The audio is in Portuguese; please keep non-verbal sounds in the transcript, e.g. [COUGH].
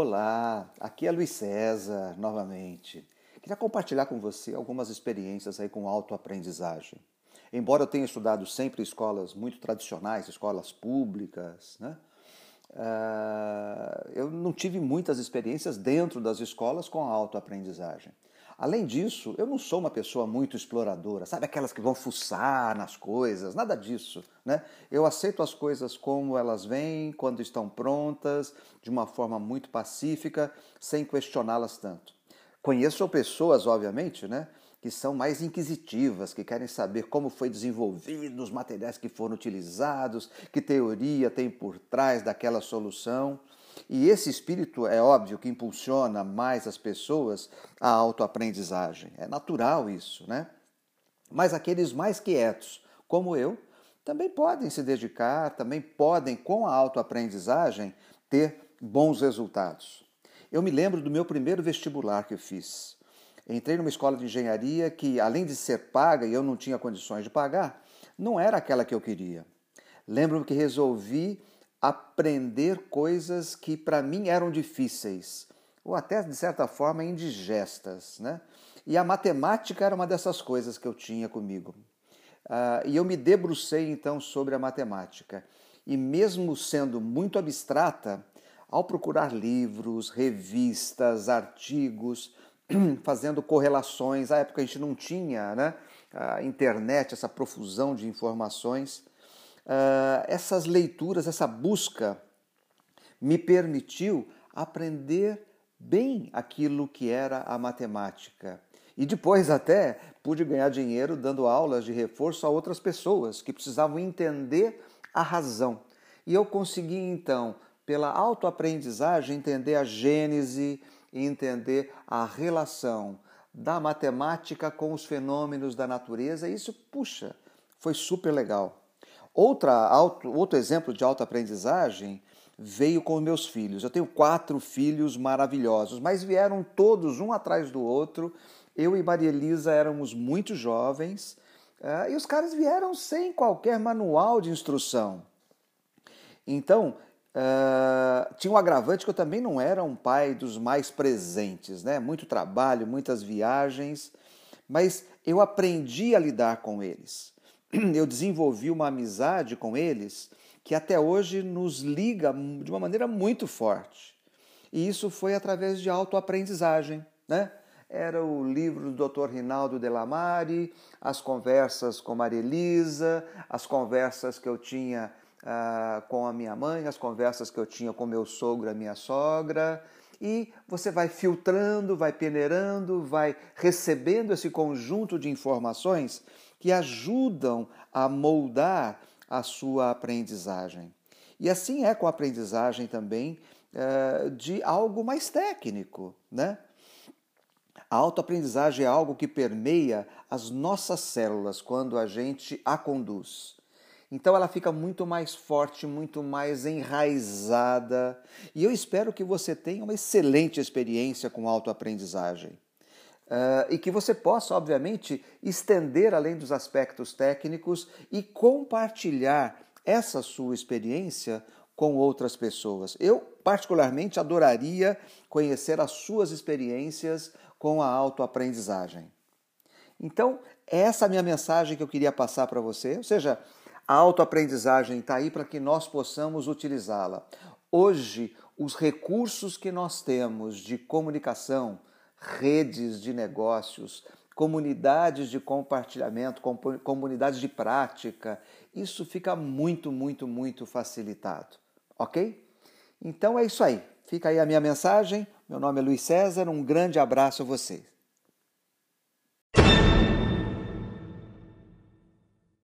Olá, aqui é Luiz César novamente. Queria compartilhar com você algumas experiências aí com autoaprendizagem. Embora eu tenha estudado sempre escolas muito tradicionais, escolas públicas, né? Uh, eu não tive muitas experiências dentro das escolas com autoaprendizagem. Além disso, eu não sou uma pessoa muito exploradora, sabe aquelas que vão fuçar nas coisas, nada disso, né? Eu aceito as coisas como elas vêm, quando estão prontas, de uma forma muito pacífica, sem questioná-las tanto. Conheço pessoas, obviamente, né, que são mais inquisitivas, que querem saber como foi desenvolvido, os materiais que foram utilizados, que teoria tem por trás daquela solução. E esse espírito é óbvio que impulsiona mais as pessoas à autoaprendizagem. É natural isso, né? Mas aqueles mais quietos, como eu, também podem se dedicar, também podem, com a autoaprendizagem, ter bons resultados. Eu me lembro do meu primeiro vestibular que eu fiz. Entrei numa escola de engenharia que, além de ser paga e eu não tinha condições de pagar, não era aquela que eu queria. Lembro-me que resolvi aprender coisas que para mim eram difíceis, ou até de certa forma indigestas. Né? E a matemática era uma dessas coisas que eu tinha comigo. Uh, e eu me debrucei então sobre a matemática. E mesmo sendo muito abstrata, ao procurar livros, revistas, artigos, [CLEARS THROAT] fazendo correlações, à época a gente não tinha né, a internet, essa profusão de informações, uh, essas leituras, essa busca me permitiu aprender bem aquilo que era a matemática. E depois até pude ganhar dinheiro dando aulas de reforço a outras pessoas que precisavam entender a razão. E eu consegui então, pela autoaprendizagem, entender a gênese e entender a relação da matemática com os fenômenos da natureza. E isso, puxa, foi super legal. Outra, outro exemplo de autoaprendizagem veio com meus filhos. Eu tenho quatro filhos maravilhosos, mas vieram todos um atrás do outro. Eu e Maria Elisa éramos muito jovens uh, e os caras vieram sem qualquer manual de instrução. Então, uh, tinha um agravante que eu também não era um pai dos mais presentes, né? Muito trabalho, muitas viagens, mas eu aprendi a lidar com eles. [CLEARS THROAT] eu desenvolvi uma amizade com eles que até hoje nos liga de uma maneira muito forte. E isso foi através de autoaprendizagem, né? Era o livro do Dr. Rinaldo Delamare, as conversas com Maria Elisa, as conversas que eu tinha ah, com a minha mãe, as conversas que eu tinha com meu sogro a minha sogra, e você vai filtrando, vai peneirando, vai recebendo esse conjunto de informações que ajudam a moldar a sua aprendizagem. E assim é com a aprendizagem também é, de algo mais técnico, né? A autoaprendizagem é algo que permeia as nossas células quando a gente a conduz. Então ela fica muito mais forte, muito mais enraizada. E eu espero que você tenha uma excelente experiência com autoaprendizagem. Uh, e que você possa, obviamente, estender além dos aspectos técnicos e compartilhar essa sua experiência com outras pessoas. Eu, particularmente, adoraria conhecer as suas experiências com a autoaprendizagem. Então, essa é a minha mensagem que eu queria passar para você. Ou seja, a autoaprendizagem está aí para que nós possamos utilizá-la. Hoje, os recursos que nós temos de comunicação, redes de negócios, comunidades de compartilhamento, comunidades de prática. Isso fica muito, muito, muito facilitado, ok? Então é isso aí. Fica aí a minha mensagem. Meu nome é Luiz César. Um grande abraço a vocês.